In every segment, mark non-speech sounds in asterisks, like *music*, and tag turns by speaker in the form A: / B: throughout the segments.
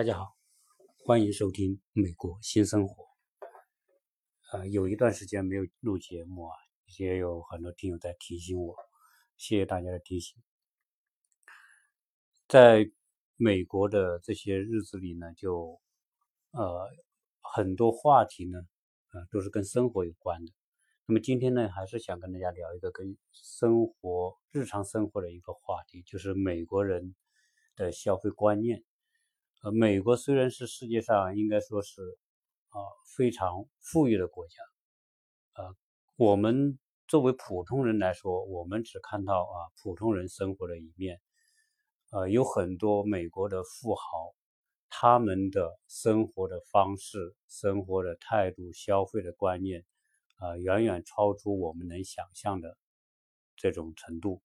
A: 大家好，欢迎收听《美国新生活》。呃，有一段时间没有录节目啊，也有很多听友在提醒我，谢谢大家的提醒。在美国的这些日子里呢，就呃很多话题呢，呃都是跟生活有关的。那么今天呢，还是想跟大家聊一个跟生活、日常生活的一个话题，就是美国人的消费观念。呃，美国虽然是世界上应该说是啊非常富裕的国家，呃，我们作为普通人来说，我们只看到啊普通人生活的一面，呃，有很多美国的富豪，他们的生活的方式、生活的态度、消费的观念，啊，远远超出我们能想象的这种程度。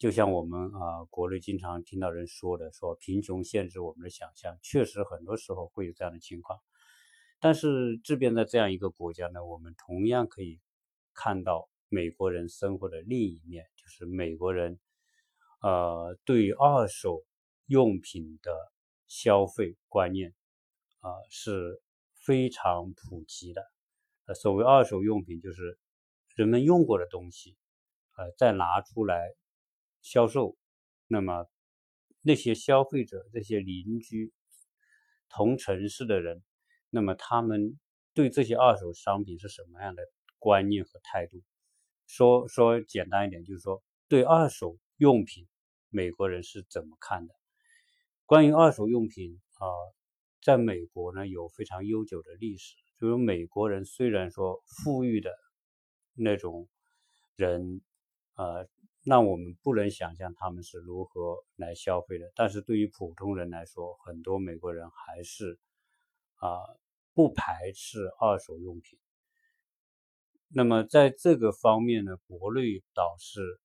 A: 就像我们啊，国内经常听到人说的，说贫穷限制我们的想象，确实很多时候会有这样的情况。但是这边的这样一个国家呢，我们同样可以看到美国人生活的另一面，就是美国人呃对二手用品的消费观念啊是非常普及的。呃，所谓二手用品，就是人们用过的东西，呃，再拿出来。销售，那么那些消费者、这些邻居、同城市的人，那么他们对这些二手商品是什么样的观念和态度？说说简单一点，就是说对二手用品，美国人是怎么看的？关于二手用品啊，在美国呢有非常悠久的历史，就是美国人虽然说富裕的那种人，呃。那我们不能想象他们是如何来消费的，但是对于普通人来说，很多美国人还是啊不排斥二手用品。那么在这个方面呢，国内倒是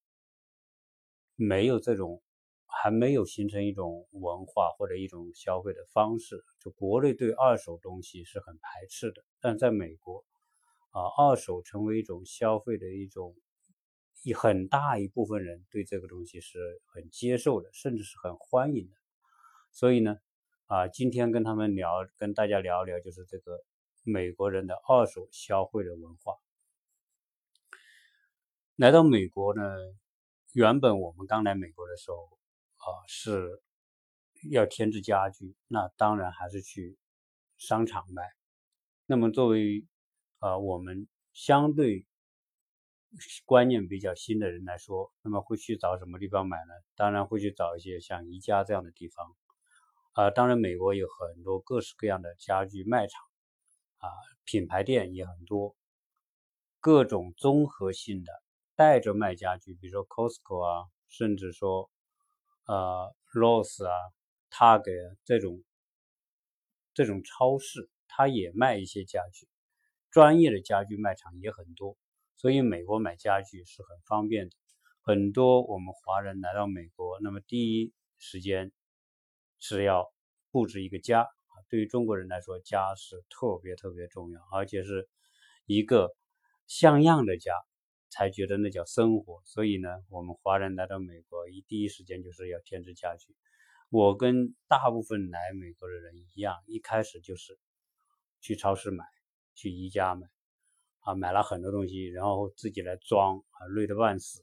A: 没有这种，还没有形成一种文化或者一种消费的方式。就国内对二手东西是很排斥的，但在美国啊，二手成为一种消费的一种。一很大一部分人对这个东西是很接受的，甚至是很欢迎的。所以呢，啊，今天跟他们聊，跟大家聊聊，就是这个美国人的二手消费的文化。来到美国呢，原本我们刚来美国的时候，啊，是要添置家具，那当然还是去商场买。那么作为啊，我们相对。观念比较新的人来说，那么会去找什么地方买呢？当然会去找一些像宜家这样的地方，啊，当然美国有很多各式各样的家具卖场，啊，品牌店也很多，各种综合性的带着卖家具，比如说 Costco 啊，甚至说，呃，Ross 啊，Target 这种这种超市，它也卖一些家具，专业的家具卖场也很多。所以美国买家具是很方便的，很多我们华人来到美国，那么第一时间是要布置一个家。对于中国人来说，家是特别特别重要，而且是一个像样的家，才觉得那叫生活。所以呢，我们华人来到美国，一第一时间就是要添置家具。我跟大部分来美国的人一样，一开始就是去超市买，去宜家买。啊，买了很多东西，然后自己来装，啊，累得半死。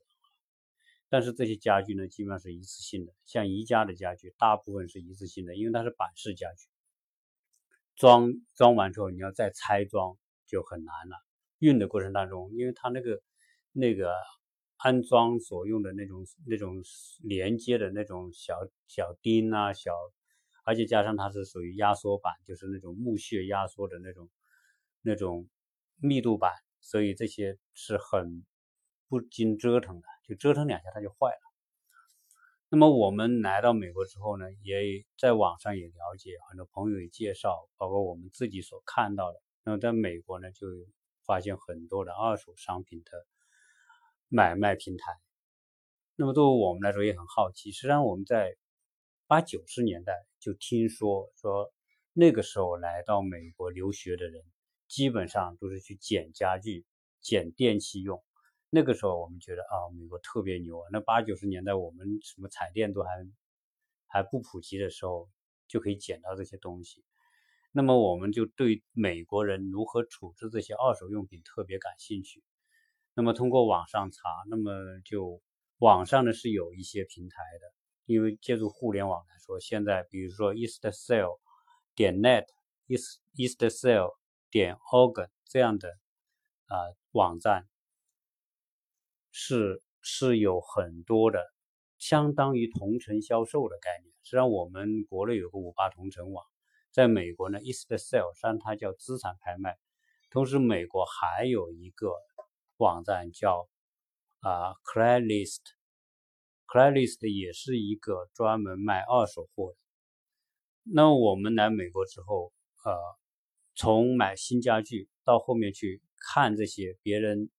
A: 但是这些家具呢，基本上是一次性的。像宜家的家具，大部分是一次性的，因为它是板式家具。装装完之后，你要再拆装就很难了。运的过程当中，因为它那个那个安装所用的那种那种连接的那种小小钉啊，小，而且加上它是属于压缩板，就是那种木屑压缩的那种那种。密度板，所以这些是很不经折腾的，就折腾两下它就坏了。那么我们来到美国之后呢，也在网上也了解，很多朋友也介绍，包括我们自己所看到的。那么在美国呢，就发现很多的二手商品的买卖平台。那么对于我们来说也很好奇，实际上我们在八九十年代就听说说那个时候来到美国留学的人。基本上都是去捡家具、捡电器用。那个时候我们觉得啊，美国特别牛啊。那八九十年代我们什么彩电都还还不普及的时候，就可以捡到这些东西。那么我们就对美国人如何处置这些二手用品特别感兴趣。那么通过网上查，那么就网上呢是有一些平台的，因为借助互联网来说，现在比如说 eastsale 点 net、east eastsale 点 organ 这样的啊网站是是有很多的，相当于同城销售的概念。实际上我们国内有个五八同城网。在美国呢，East Sale 上它叫资产拍卖，同时美国还有一个网站叫啊 Craigslist，Craigslist 也是一个专门卖二手货的。那我们来美国之后，呃，从买新家具到后面去看这些别人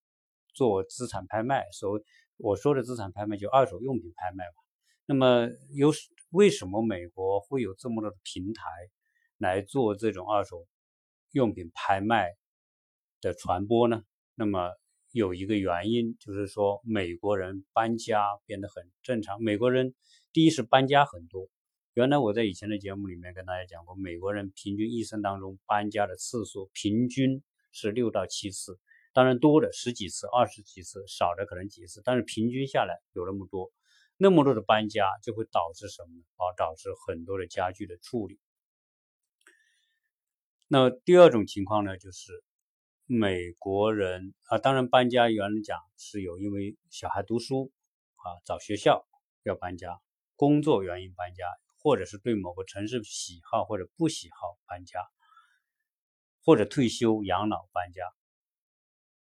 A: 做资产拍卖，所我说的资产拍卖就二手用品拍卖吧。那么有为什么美国会有这么多的平台？来做这种二手用品拍卖的传播呢？那么有一个原因就是说，美国人搬家变得很正常。美国人第一是搬家很多，原来我在以前的节目里面跟大家讲过，美国人平均一生当中搬家的次数平均是六到七次，当然多的十几次、二十几次，少的可能几次，但是平均下来有那么多，那么多的搬家就会导致什么呢？啊，导致很多的家具的处理。那第二种情况呢，就是美国人啊，当然搬家原来讲是有因为小孩读书啊，找学校要搬家，工作原因搬家，或者是对某个城市喜好或者不喜好搬家，或者退休养老搬家。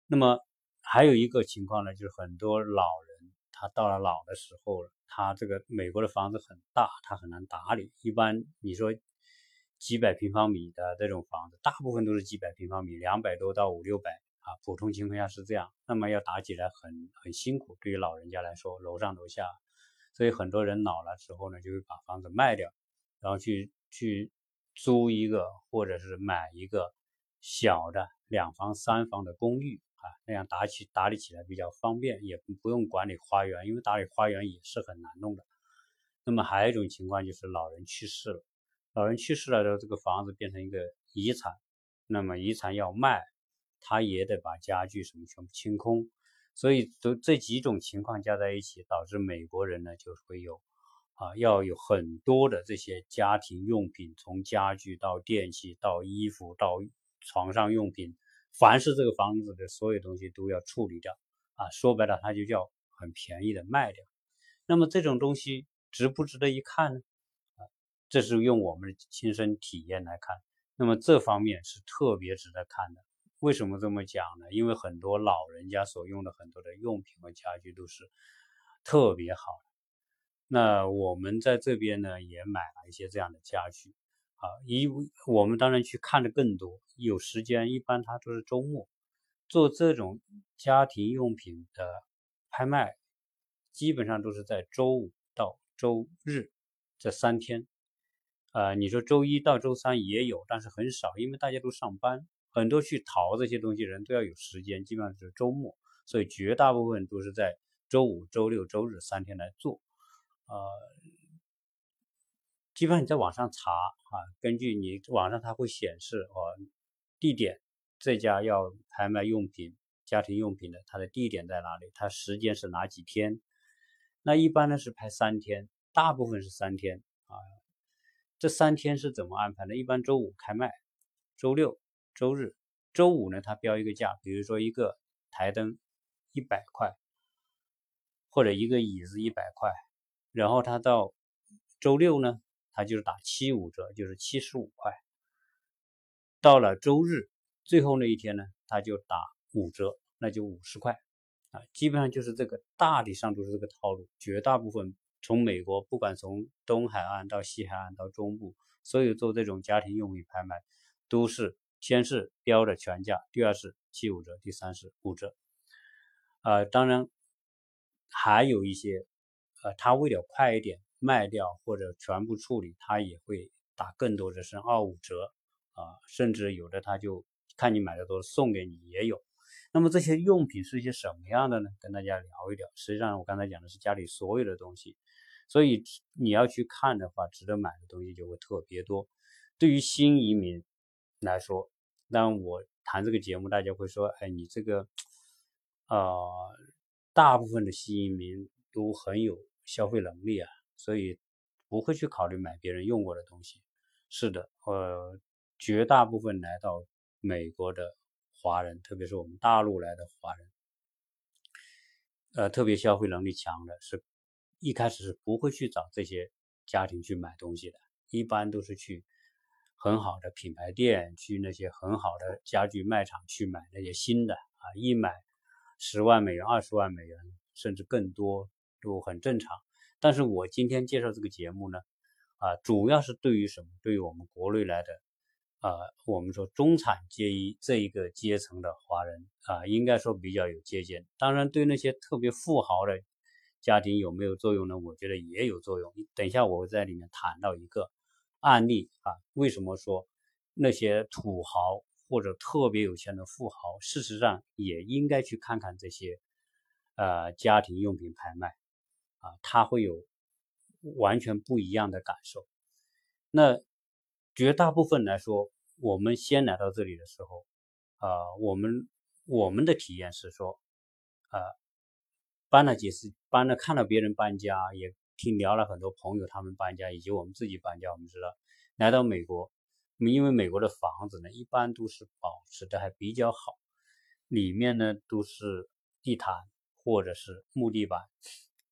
A: 那么还有一个情况呢，就是很多老人他到了老的时候，他这个美国的房子很大，他很难打理。一般你说。几百平方米的这种房子，大部分都是几百平方米，两百多到五六百啊，普通情况下是这样。那么要打起来很很辛苦，对于老人家来说，楼上楼下，所以很多人老了之后呢，就会把房子卖掉，然后去去租一个或者是买一个小的两房三房的公寓啊，那样打起打理起来比较方便，也不用管理花园，因为打理花园也是很难弄的。那么还有一种情况就是老人去世了。老人去世了之后，这个房子变成一个遗产，那么遗产要卖，他也得把家具什么全部清空，所以都这几种情况加在一起，导致美国人呢就会有啊要有很多的这些家庭用品，从家具到电器到衣服到床上用品，凡是这个房子的所有东西都要处理掉啊，说白了，它就叫很便宜的卖掉。那么这种东西值不值得一看呢？啊这是用我们的亲身体验来看，那么这方面是特别值得看的。为什么这么讲呢？因为很多老人家所用的很多的用品和家具都是特别好。那我们在这边呢也买了一些这样的家具啊，一我们当然去看的更多，有时间一般他都是周末做这种家庭用品的拍卖，基本上都是在周五到周日这三天。呃，你说周一到周三也有，但是很少，因为大家都上班，很多去淘这些东西人都要有时间，基本上是周末，所以绝大部分都是在周五、周六、周日三天来做。呃，基本上你在网上查啊，根据你网上它会显示哦，地点这家要拍卖用品、家庭用品的，它的地点在哪里？它时间是哪几天？那一般呢是拍三天，大部分是三天啊。这三天是怎么安排的？一般周五开卖，周六、周日，周五呢，他标一个价，比如说一个台灯一百块，或者一个椅子一百块，然后他到周六呢，他就是打七五折，就是七十五块。到了周日最后那一天呢，他就打五折，那就五十块啊，基本上就是这个，大体上都是这个套路，绝大部分。从美国，不管从东海岸到西海岸到中部，所有做这种家庭用品拍卖，都是先是标的全价，第二是七五折，第三是五折。呃，当然还有一些，呃，他为了快一点卖掉或者全部处理，他也会打更多的是二五折啊，甚至有的他就看你买的多送给你也有。那么这些用品是一些什么样的呢？跟大家聊一聊。实际上我刚才讲的是家里所有的东西。所以你要去看的话，值得买的东西就会特别多。对于新移民来说，但我谈这个节目，大家会说：“哎，你这个，呃，大部分的新移民都很有消费能力啊，所以不会去考虑买别人用过的东西。”是的，呃，绝大部分来到美国的华人，特别是我们大陆来的华人，呃，特别消费能力强的，是一开始是不会去找这些家庭去买东西的，一般都是去。很好的品牌店，去那些很好的家具卖场去买那些新的啊，一买十万美元、二十万美元，甚至更多都很正常。但是我今天介绍这个节目呢，啊，主要是对于什么？对于我们国内来的啊，我们说中产阶级这一个阶层的华人啊，应该说比较有借鉴。当然，对那些特别富豪的家庭有没有作用呢？我觉得也有作用。等一下我会在里面谈到一个。案例啊，为什么说那些土豪或者特别有钱的富豪，事实上也应该去看看这些呃家庭用品拍卖啊，他会有完全不一样的感受。那绝大部分来说，我们先来到这里的时候啊，我们我们的体验是说，呃，搬了几次，搬了看到别人搬家也。听聊了很多朋友，他们搬家以及我们自己搬家，我们知道来到美国，因为美国的房子呢，一般都是保持的还比较好，里面呢都是地毯或者是木地板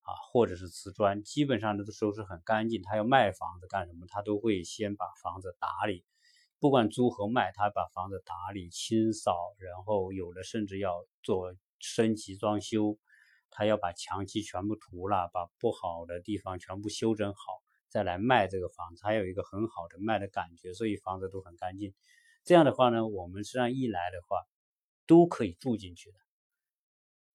A: 啊，或者是瓷砖，基本上都收拾很干净。他要卖房子干什么？他都会先把房子打理，不管租和卖，他把房子打理清扫，然后有的甚至要做升级装修。他要把墙漆全部涂了，把不好的地方全部修整好，再来卖这个房子，还有一个很好的卖的感觉，所以房子都很干净。这样的话呢，我们实际上一来的话，都可以住进去的。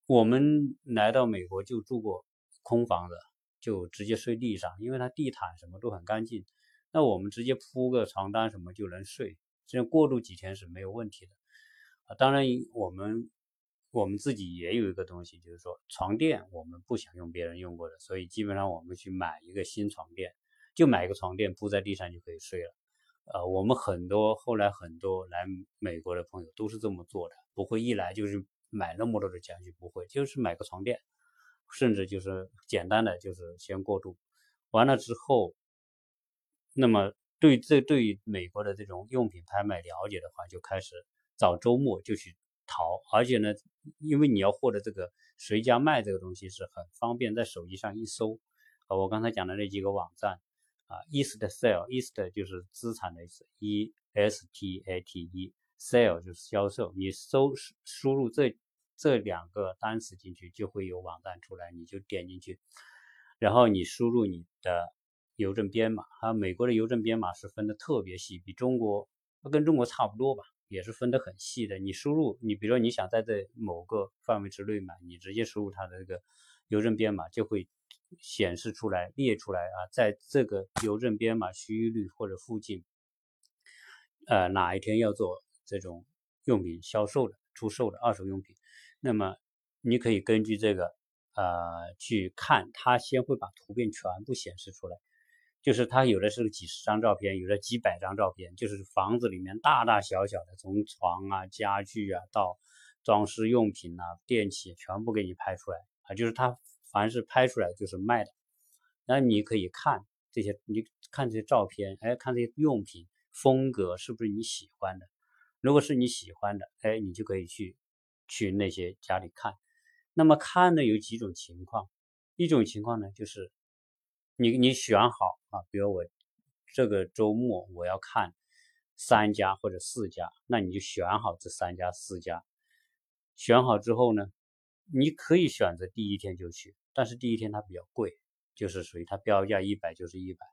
A: 我们来到美国就住过空房子，就直接睡地上，因为它地毯什么都很干净。那我们直接铺个床单什么就能睡，这样过渡几天是没有问题的。啊，当然我们。我们自己也有一个东西，就是说床垫，我们不想用别人用过的，所以基本上我们去买一个新床垫，就买一个床垫铺在地上就可以睡了。呃，我们很多后来很多来美国的朋友都是这么做的，不会一来就是买那么多的家具，不会，就是买个床垫，甚至就是简单的就是先过渡，完了之后，那么对这对美国的这种用品拍卖了解的话，就开始找周末就去。淘，而且呢，因为你要获得这个谁家卖这个东西是很方便，在手机上一搜，啊，我刚才讲的那几个网站，啊，East Sale，East 就是资产的意思，E S T A T E，Sale 就是销售，你搜输入这这两个单词进去，就会有网站出来，你就点进去，然后你输入你的邮政编码，啊，美国的邮政编码是分的特别细，比中国跟中国差不多吧。也是分得很细的。你输入，你比如说你想在这某个范围之内买，你直接输入它的这个邮政编码，就会显示出来、列出来啊，在这个邮政编码区域或者附近，呃，哪一天要做这种用品销售的、出售的二手用品，那么你可以根据这个呃去看，它先会把图片全部显示出来。就是它有的是几十张照片，有的几百张照片，就是房子里面大大小小的，从床啊、家具啊到装饰用品啊、电器，全部给你拍出来啊。就是它凡是拍出来就是卖的，那你可以看这些，你看这些照片，哎，看这些用品风格是不是你喜欢的？如果是你喜欢的，哎，你就可以去去那些家里看。那么看呢有几种情况，一种情况呢就是。你你选好啊，比如我这个周末我要看三家或者四家，那你就选好这三家四家。选好之后呢，你可以选择第一天就去，但是第一天它比较贵，就是属于它标价一百就是一百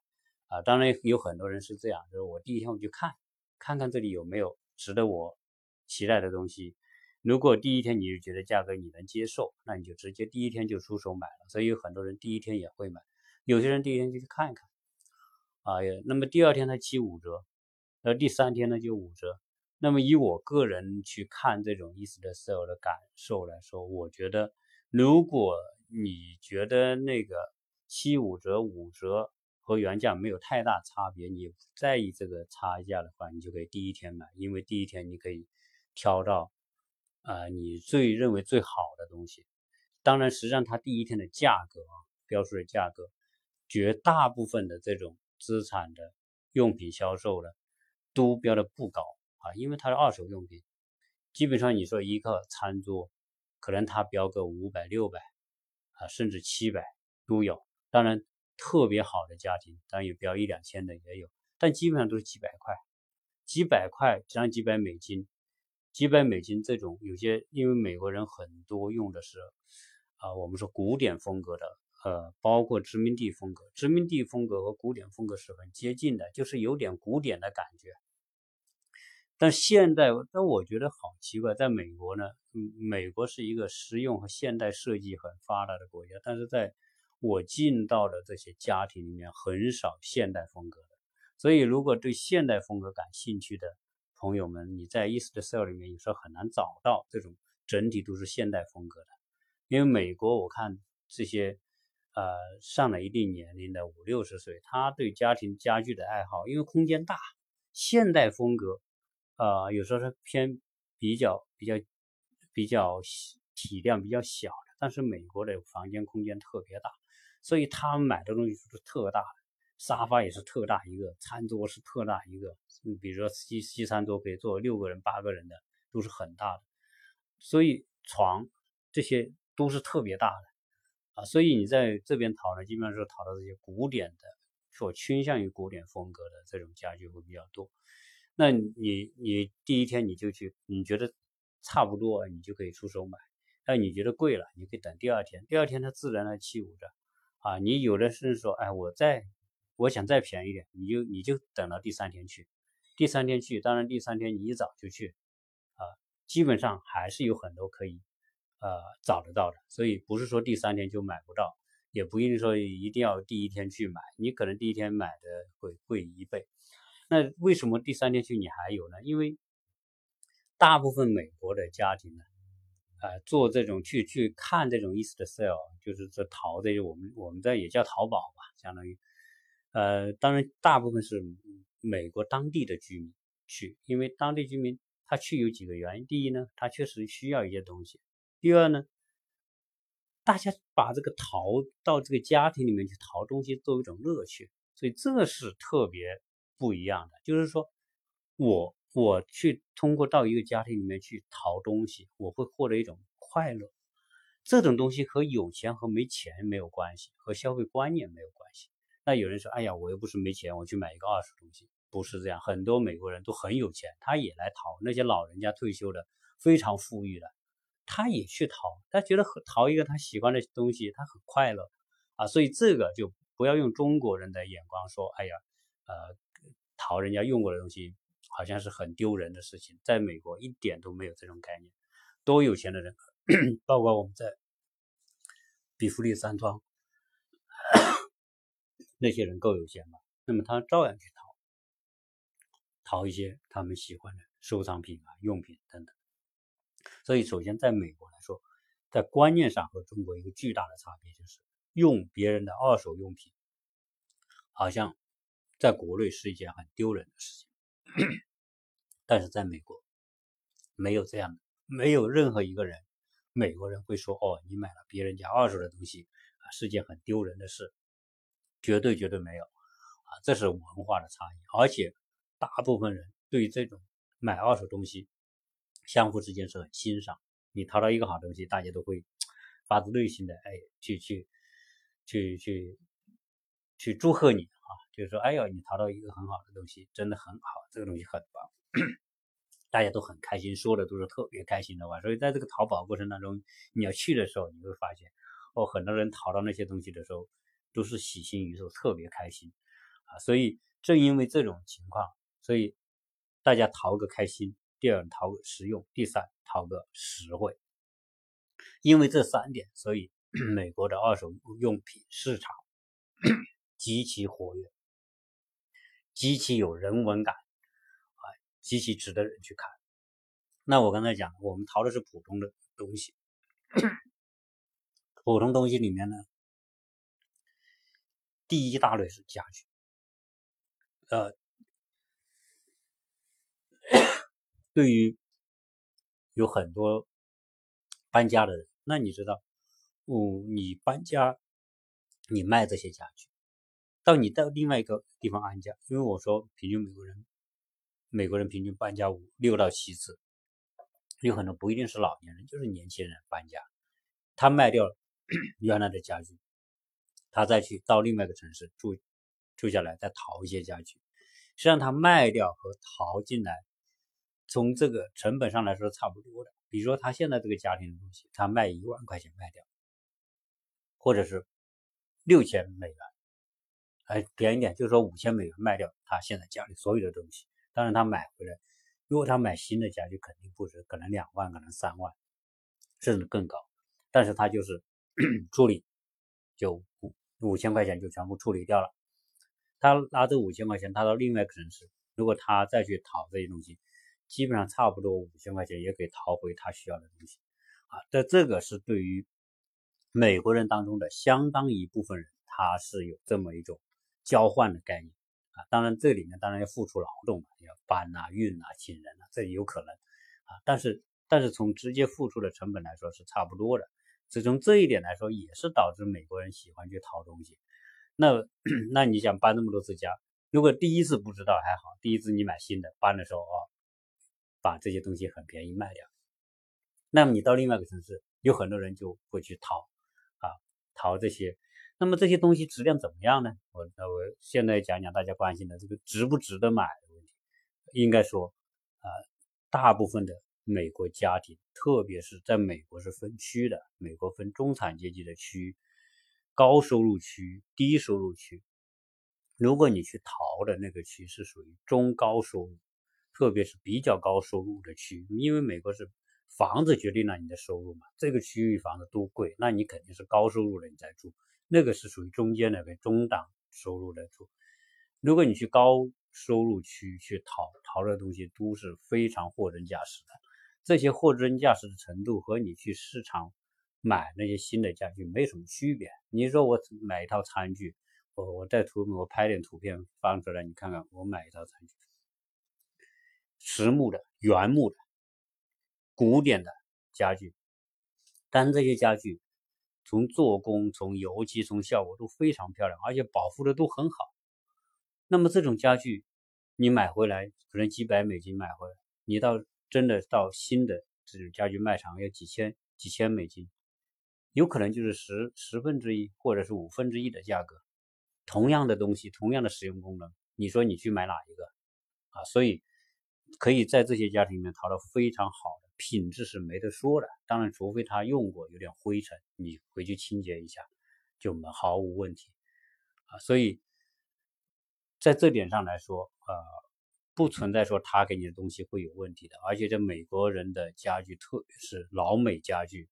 A: 啊。当然有很多人是这样，就是我第一天我就看，看看这里有没有值得我期待的东西。如果第一天你就觉得价格你能接受，那你就直接第一天就出手买了。所以有很多人第一天也会买。有些人第一天就去看一看，啊，那么第二天他七五折，呃，第三天呢就五折。那么以我个人去看这种 East Sale 的感受来说，我觉得如果你觉得那个七五折、五折和原价没有太大差别，你不在意这个差价的话，你就可以第一天买，因为第一天你可以挑到啊你最认为最好的东西。当然，实际上它第一天的价格啊，标出的价格，绝大部分的这种资产的用品销售呢都标的不高啊，因为它是二手用品，基本上你说一个餐桌，可能它标个五百、六百啊，甚至七百都有。当然，特别好的家庭，当然有标一两千的也有，但基本上都是几百块，几百块，上几百美金，几百美金这种，有些因为美国人很多用的是啊，我们说古典风格的，呃，包括殖民地风格，殖民地风格和古典风格是很接近的，就是有点古典的感觉。但现代，但我觉得好奇怪，在美国呢，嗯，美国是一个实用和现代设计很发达的国家，但是在我进到的这些家庭里面很少现代风格的，所以如果对现代风格感兴趣的朋友们，你在 East Sale 里面有时候很难找到这种整体都是现代风格的，因为美国我看这些呃上了一定年龄的五六十岁，他对家庭家具的爱好，因为空间大，现代风格啊有时候是偏比较比较比较体量比较小的，但是美国的房间空间特别大。所以他们买的东西是特大的，沙发也是特大一个，餐桌是特大一个，嗯，比如说西西餐桌可以坐六个人、八个人的，都是很大的。所以床这些都是特别大的啊，所以你在这边淘呢，基本上是淘到这些古典的，所倾向于古典风格的这种家具会比较多。那你你第一天你就去，你觉得差不多，你就可以出手买。但你觉得贵了，你可以等第二天，第二天它自然来七五折。啊，你有的是说，哎，我再，我想再便宜点，你就你就等到第三天去，第三天去，当然第三天你一早就去，啊，基本上还是有很多可以，呃，找得到的，所以不是说第三天就买不到，也不一定说一定要第一天去买，你可能第一天买的会贵一倍，那为什么第三天去你还有呢？因为大部分美国的家庭呢。呃，做这种去去看这种 East Sale，就是这淘这些，我们我们这也叫淘宝吧，相当于，呃，当然大部分是美国当地的居民去，因为当地居民他去有几个原因，第一呢，他确实需要一些东西；第二呢，大家把这个淘到这个家庭里面去淘东西作为一种乐趣，所以这是特别不一样的，就是说我。我去通过到一个家庭里面去淘东西，我会获得一种快乐。这种东西和有钱和没钱没有关系，和消费观念没有关系。那有人说：“哎呀，我又不是没钱，我去买一个二手东西。”不是这样，很多美国人都很有钱，他也来淘。那些老人家退休的非常富裕的，他也去淘，他觉得淘一个他喜欢的东西，他很快乐啊。所以这个就不要用中国人的眼光说：“哎呀，呃，淘人家用过的东西。”好像是很丢人的事情，在美国一点都没有这种概念。多有钱的人，包括我们在比弗利山庄那些人够有钱吧？那么他照样去淘，淘一些他们喜欢的收藏品啊、用品等等。所以，首先在美国来说，在观念上和中国一个巨大的差别就是，用别人的二手用品，好像在国内是一件很丢人的事情。但是在美国，没有这样的，没有任何一个人，美国人会说：“哦，你买了别人家二手的东西啊，是件很丢人的事。”绝对绝对没有啊！这是文化的差异，而且大部分人对于这种买二手东西，相互之间是很欣赏。你淘到一个好东西，大家都会发自内心的哎，去去去去去祝贺你啊。就是说，哎呦，你淘到一个很好的东西，真的很好，这个东西很棒，*coughs* 大家都很开心，说的都是特别开心的话。所以在这个淘宝过程当中，你要去的时候，你会发现，哦，很多人淘到那些东西的时候，都是喜形于色，特别开心啊。所以正因为这种情况，所以大家淘个开心，第二淘个实用，第三淘个实惠。因为这三点，所以 *clears throat* 美国的二手用品市场 *clears throat* 极其活跃。极其有人文感啊，极其值得人去看。那我刚才讲，我们淘的是普通的东西，普通东西里面呢，第一大类是家具，呃，对于有很多搬家的人，那你知道，哦，你搬家，你卖这些家具，到你到另外一个地方安家，因为我说平均美国人，美国人平均搬家五六到七次，有很多不一定是老年人，就是年轻人搬家，他卖掉 *clears throat* 原来的家具。他再去到另外一个城市住住下来，再淘一些家具，实际上他卖掉和淘进来，从这个成本上来说差不多的。比如说他现在这个家庭的东西，他卖一万块钱卖掉，或者是六千美元，还，便宜点，就是说五千美元卖掉他现在家里所有的东西。当然他买回来，如果他买新的家具肯定不止，可能两万，可能三万，甚至更高。但是他就是 *clears throat* 处理就。五千块钱就全部处理掉了。他拿这五千块钱，他到另外一个城市，如果他再去淘这些东西，基本上差不多五千块钱也可以淘回他需要的东西。啊，这这个是对于美国人当中的相当一部分人，他是有这么一种交换的概念。啊，当然这里面当然要付出劳动，要搬呐、运呐、请人呐，这有可能。啊，但是但是从直接付出的成本来说是差不多的。只从这一点来说，也是导致美国人喜欢去淘东西。那 *clears throat* 那你想搬那么多次家，如果第一次不知道还好，第一次你买新的搬的时候啊，把这些东西很便宜卖掉。那么你到另外一个城市，有很多人就会去淘啊，淘这些。那么这些东西质量怎么样呢？我那我现在讲讲大家关心的这个值不值得买的问题。应该说啊，大部分的。美国家庭，特别是在美国是分区的，美国分中产阶级的区、高收入区、低收入区。如果你去淘的那个区是属于中高收入，特别是比较高收入的区，因为美国是房子决定了你的收入嘛，这个区域房子都贵，那你肯定是高收入的人在住，那个是属于中间的个中档收入的住。如果你去高收入区去淘淘的东西，都是非常货真价实的。这些货真价实的程度和你去市场买那些新的家具没什么区别。你说我买一套餐具，我我在图我拍点图片放出来，你看看我买一套餐具，实木的、原木的、古典的家具，但这些家具从做工、从油漆、从效果都非常漂亮，而且保护的都很好。那么这种家具你买回来可能几百美金买回来，你到。真的到新的这种家具卖场要几千几千美金，有可能就是十十分之一或者是五分之一的价格。同样的东西，同样的使用功能，你说你去买哪一个啊？所以可以在这些家庭里面淘到非常好的品质是没得说的。当然，除非他用过有点灰尘，你回去清洁一下就毫无问题啊。所以在这点上来说，呃。不存在说他给你的东西会有问题的，而且这美国人的家具，特别是老美家具，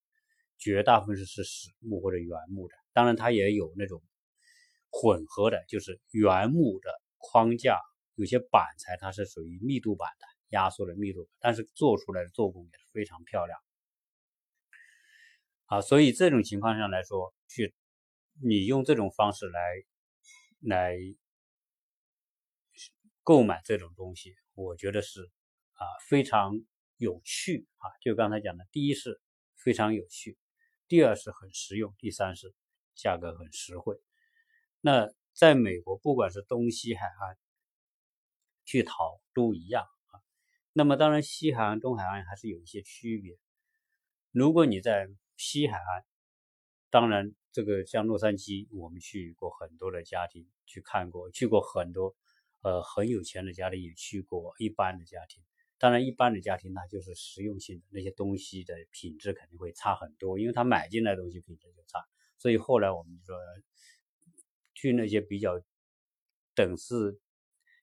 A: 绝大部分是是实木或者原木的。当然，它也有那种混合的，就是原木的框架，有些板材它是属于密度板的，压缩的密度，但是做出来的做工也是非常漂亮。啊，所以这种情况下来说，去你用这种方式来来。购买这种东西，我觉得是啊非常有趣啊。就刚才讲的，第一是非常有趣，第二是很实用，第三是价格很实惠。那在美国，不管是东西海岸去淘都一样。那么当然，西海岸、东海岸还是有一些区别。如果你在西海岸，当然这个像洛杉矶，我们去过很多的家庭去看过，去过很多。呃，很有钱的家庭也去过，一般的家庭，当然一般的家庭那，就是实用性的那些东西的品质肯定会差很多，因为他买进来的东西品质就差，所以后来我们就说，去那些比较等式，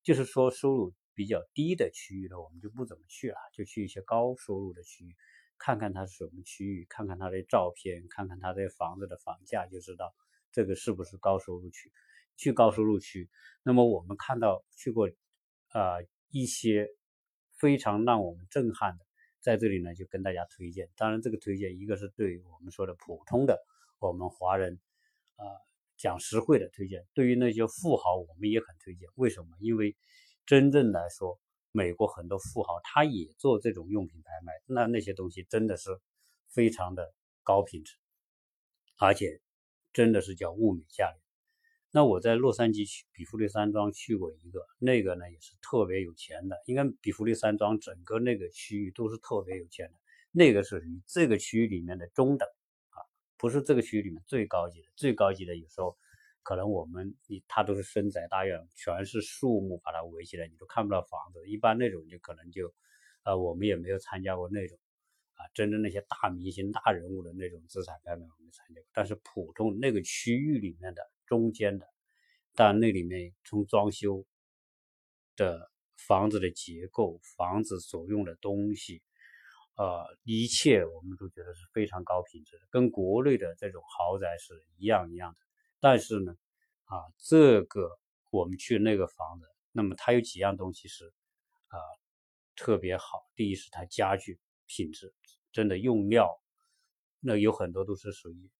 A: 就是说收入比较低的区域呢，我们就不怎么去了，就去一些高收入的区域，看看它是什么区域，看看它的照片，看看它的房子的房价，就知道这个是不是高收入区。去高收入区，那么我们看到去过，呃一些非常让我们震撼的，在这里呢就跟大家推荐。当然，这个推荐一个是对我们说的普通的我们华人，啊讲实惠的推荐，对于那些富豪，我们也很推荐。为什么？因为真正来说，美国很多富豪他也做这种用品拍卖，那那些东西真的是非常的高品质，而且真的是叫物美价廉。那我在洛杉矶去比弗利山庄去过一个，那个呢也是特别有钱的。应该比弗利山庄整个那个区域都是特别有钱的，那个是这个区域里面的中等啊。不是这个区域里面最高级的，最高级的有时候可能我们你它都是深宅大院，全是树木把它围起来，你都看不到房子。一般那种就可能就，呃，我们也没有参加过那种，啊，真正那些大明星、大人物的那种资产拍卖我们参加过。但是普通那个区域里面的中间的，但那里面从装修的房子的结构、房子所用的东西。呃，一切我们都觉得是非常高品质的，跟国内的这种豪宅是一样一样的。但是呢，啊，这个我们去那个房子，那么它有几样东西是啊特别好。第一是它家具品质，真的用料，那有很多都是属于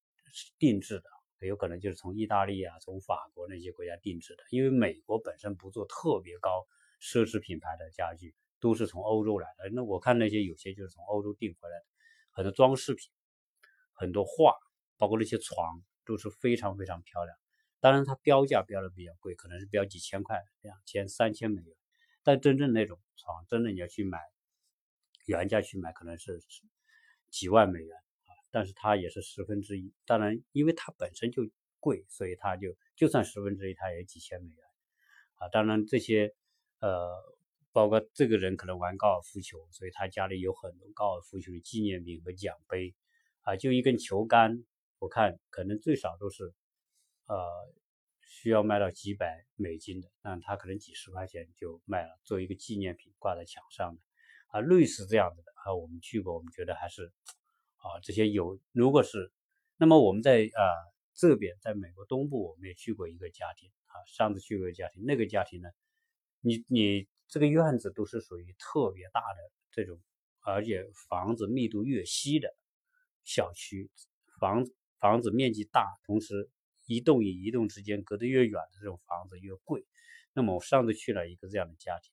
A: 定制的，有可能就是从意大利啊、从法国那些国家定制的。因为美国本身不做特别高奢侈品牌的家具。都是从欧洲来的，那我看那些有些就是从欧洲订回来的，很多装饰品，很多画，包括那些床都是非常非常漂亮。当然它标价标的比较贵，可能是标几千块、两千、三千美元。但真正那种床，真的你要去买，原价去买可能是几万美元啊，但是它也是十分之一。当然，因为它本身就贵，所以它就就算十分之一，它也几千美元啊。当然这些呃。包括这个人可能玩高尔夫球，所以他家里有很多高尔夫球的纪念品和奖杯，啊，就一根球杆，我看可能最少都是，呃，需要卖到几百美金的，那他可能几十块钱就卖了，做一个纪念品挂在墙上的，啊，类似这样子的啊，我们去过，我们觉得还是，啊，这些有，如果是，那么我们在啊这边，在美国东部，我们也去过一个家庭，啊，上次去过一个家庭，那个家庭呢，你你。这个院子都是属于特别大的这种，而且房子密度越稀的小区，房房子面积大，同时一栋与一栋之间隔得越远的这种房子越贵。那么我上次去了一个这样的家庭，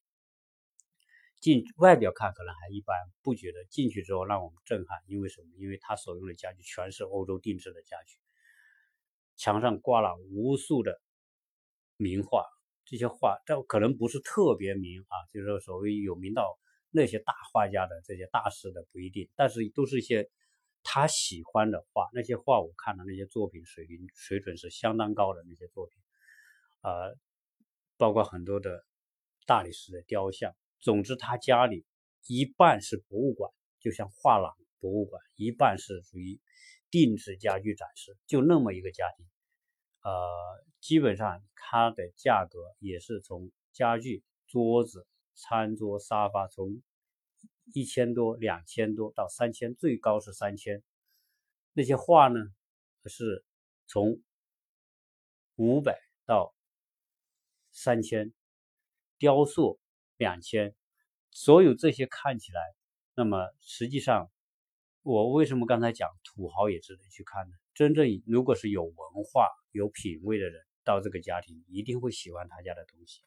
A: 进外表看可能还一般，不觉得进去之后让我们震撼，因为什么？因为他所用的家具全是欧洲定制的家具，墙上挂了无数的名画。这些画，这可能不是特别名啊，就是说所谓有名到那些大画家的这些大师的不一定，但是都是一些他喜欢的画。那些画我看的那些作品水平水准是相当高的那些作品，呃，包括很多的大理石的雕像。总之，他家里一半是博物馆，就像画廊博物馆，一半是属于定制家具展示，就那么一个家庭。呃，基本上它的价格也是从家具、桌子、餐桌、沙发从一千多、两千多到三千，最高是三千。那些画呢，是从五百到三千，雕塑两千。所有这些看起来，那么实际上，我为什么刚才讲土豪也值得去看呢？真正如果是有文化、有品位的人到这个家庭，一定会喜欢他家的东西。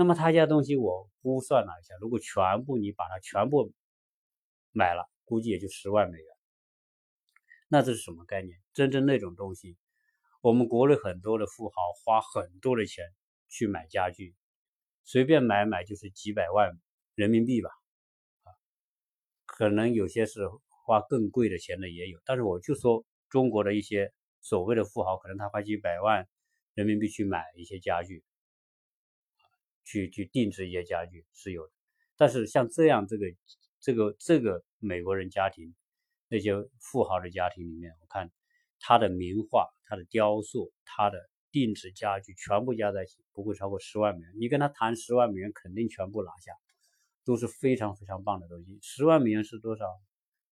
A: 那么他家东西我估算了一下，如果全部你把它全部买了，估计也就十万美元。那这是什么概念？真正那种东西，我们国内很多的富豪花很多的钱去买家具，随便买买就是几百万人民币吧，啊，可能有些是花更贵的钱的也有，但是我就说。中国的一些所谓的富豪，可能他花几百万人民币去买一些家具，去去定制一些家具是有的。但是像这样这个这个这个美国人家庭，那些富豪的家庭里面，我看他的名画、他的雕塑、他的定制家具全部加在一起，不会超过十万美元。你跟他谈十万美元，肯定全部拿下，都是非常非常棒的东西。十万美元是多少？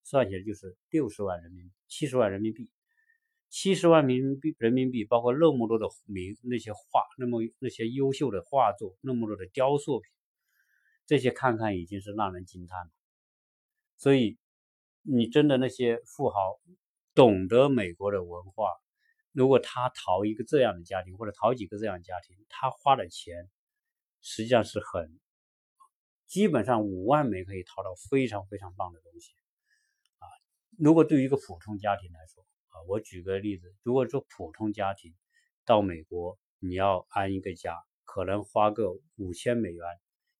A: 算起来就是六十万人民币，七十万人民币，七十万民币人民币，包括那么多的名那些画，那么那些优秀的画作，那么多的雕塑品，这些看看已经是让人惊叹了。所以，你真的那些富豪懂得美国的文化，如果他淘一个这样的家庭，或者淘几个这样的家庭，他花的钱实际上是很，基本上五万美可以淘到非常非常棒的东西啊。如果对于一个普通家庭来说我举个例子，如果说普通家庭到美国，你要安一个家，可能花个五千美元，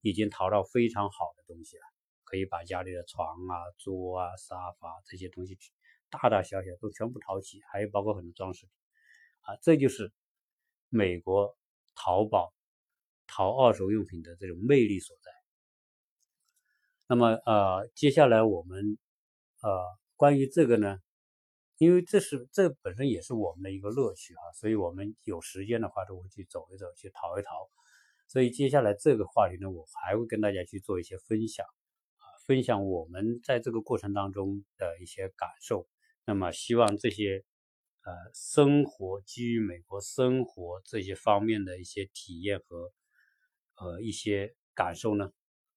A: 已经淘到非常好的东西了，可以把家里的床啊、桌啊、沙发这些东西。大大小小都全部淘齐，还有包括很多装饰品啊，这就是美国淘宝淘二手用品的这种魅力所在。那么呃，接下来我们呃关于这个呢，因为这是这本身也是我们的一个乐趣啊，所以我们有时间的话都会去走一走，去淘一淘。所以接下来这个话题呢，我还会跟大家去做一些分享啊，分享我们在这个过程当中的一些感受。那么，希望这些呃生活基于美国生活这些方面的一些体验和呃一些感受呢，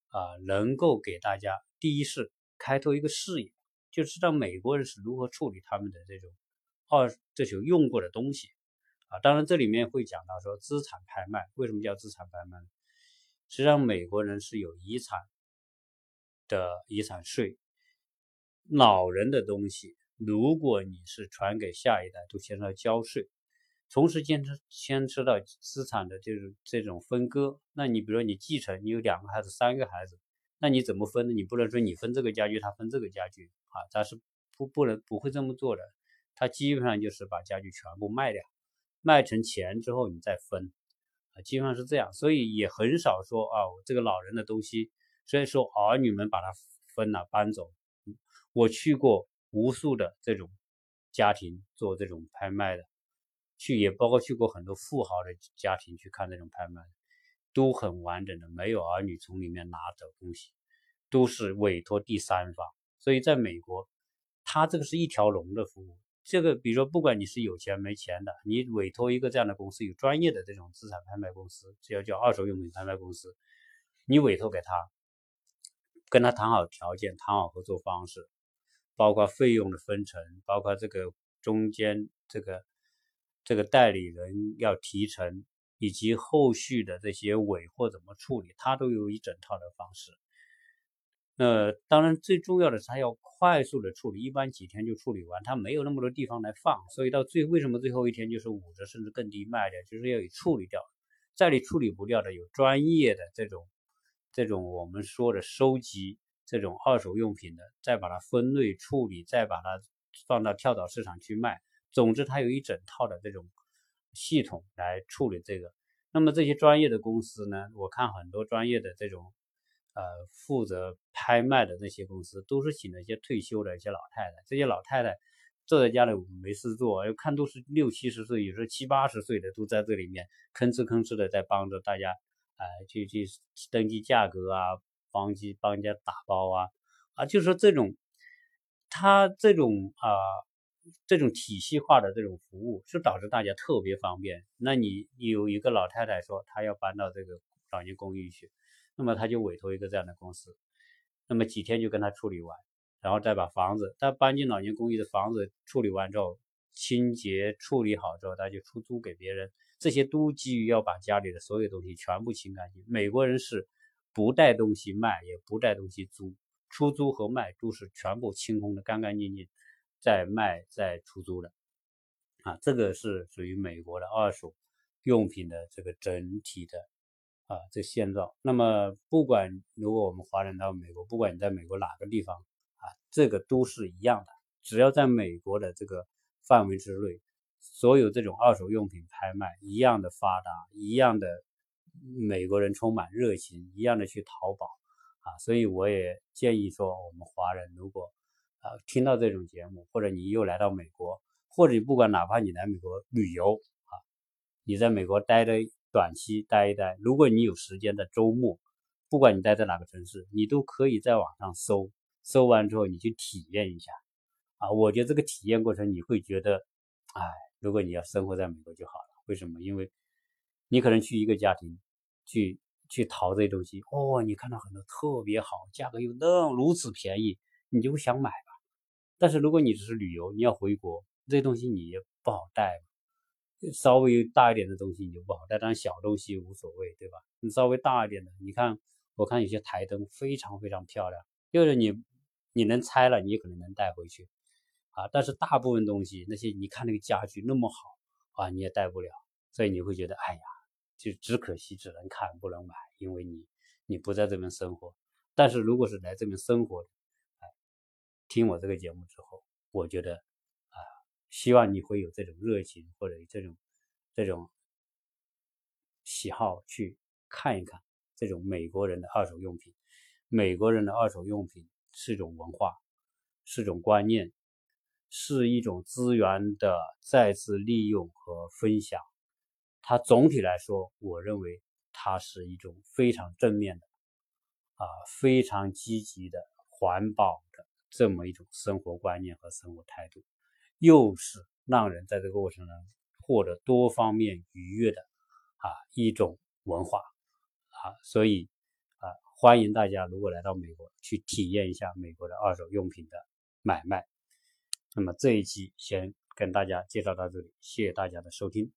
A: 啊，能够给大家第一是开拓一个视野，就知道美国人是如何处理他们的这种二这种用过的东西啊。当然，这里面会讲到说资产拍卖，为什么叫资产拍卖呢？实际上，美国人是有遗产的遗产税，老人的东西。如果你是传给下一代，都牵涉到交税，同时牵扯牵扯到资产的这种这种分割。那你比如说你继承，你有两个孩子、三个孩子，那你怎么分呢？你不能说你分这个家具，他分这个家具啊，他是不不能不会这么做的。他基本上就是把家具全部卖掉，卖成钱之后你再分啊，基本上是这样。所以也很少说啊，这个老人的东西，所以说儿女们把它分了搬走。我去过。无数的这种家庭做这种拍卖的，去也包括去过很多富豪的家庭去看这种拍卖，都很完整的，没有儿女从里面拿走东西，都是委托第三方。所以在美国，它这个是一条龙的服务。这个比如说，不管你是有钱没钱的，你委托一个这样的公司，有专业的这种资产拍卖公司，这要叫二手用品拍卖公司，你委托给他，跟他谈好条件，谈好合作方式。包括费用的分成，包括这个中间这个这个代理人要提成，以及后续的这些尾货怎么处理，他都有一整套的方式。那当然最重要的是它要快速的处理，一般几天就处理完，它没有那么多地方来放，所以到最为什么最后一天就是五折甚至更低卖掉，就是要有处理掉，在你处理不掉的有专业的这种这种我们说的收集。这种二手用品的，再把它分类处理，再把它放到跳蚤市场去卖。总之，它有一整套的这种系统来处理这个。那么这些专业的公司呢，我看很多专业的这种呃负责拍卖的那些公司，都是请了一些退休的一些老太太。这些老太太坐在家里没事做，看都是六七十岁，有时候七八十岁的都在这里面吭哧吭哧的在帮着大家，哎，去去登记价格啊。帮机帮人家打包啊啊，就是说这种，他这种啊这种体系化的这种服务，是导致大家特别方便。那你有一个老太太说她要搬到这个老年公寓去，那么他就委托一个这样的公司，那么几天就跟他处理完，然后再把房子他搬进老年公寓的房子处理完之后，清洁处理好之后，他就出租给别人。这些都基于要把家里的所有东西全部清干净。美国人是。不带东西卖，也不带东西租，出租和卖都是全部清空的，干干净净，再卖再出租的，啊，这个是属于美国的二手用品的这个整体的啊这现状。那么，不管如果我们华人到美国，不管你在美国哪个地方啊，这个都是一样的，只要在美国的这个范围之内，所有这种二手用品拍卖一样的发达，一样的。美国人充满热情，一样的去淘宝啊，所以我也建议说，我们华人如果啊听到这种节目，或者你又来到美国，或者你不管哪怕你来美国旅游啊，你在美国待的短期待一待，如果你有时间的周末，不管你待在哪个城市，你都可以在网上搜，搜完之后你去体验一下啊，我觉得这个体验过程你会觉得，哎，如果你要生活在美国就好了，为什么？因为你可能去一个家庭。去去淘这些东西哦，你看到很多特别好，价格又那如此便宜，你就想买吧。但是如果你只是旅游，你要回国，这些东西你也不好带。稍微大一点的东西你就不好带，但小东西无所谓，对吧？你稍微大一点的，你看，我看有些台灯非常非常漂亮，就是你你能拆了，你可能能带回去啊。但是大部分东西，那些你看那个家具那么好啊，你也带不了，所以你会觉得，哎呀，就只可惜只能看不能买，因为你你不在这边生活。但是如果是来这边生活的，哎，听我这个节目之后，我觉得。希望你会有这种热情或者这种这种喜好去看一看这种美国人的二手用品。美国人的二手用品是一种文化，是种观念，是一种资源的再次利用和分享。它总体来说，我认为它是一种非常正面的啊，非常积极的环保的这么一种生活观念和生活态度。又是让人在这个过程中获得多方面愉悦的啊一种文化啊，所以啊欢迎大家如果来到美国去体验一下美国的二手用品的买卖。那么这一期先跟大家介绍到这里，谢谢大家的收听。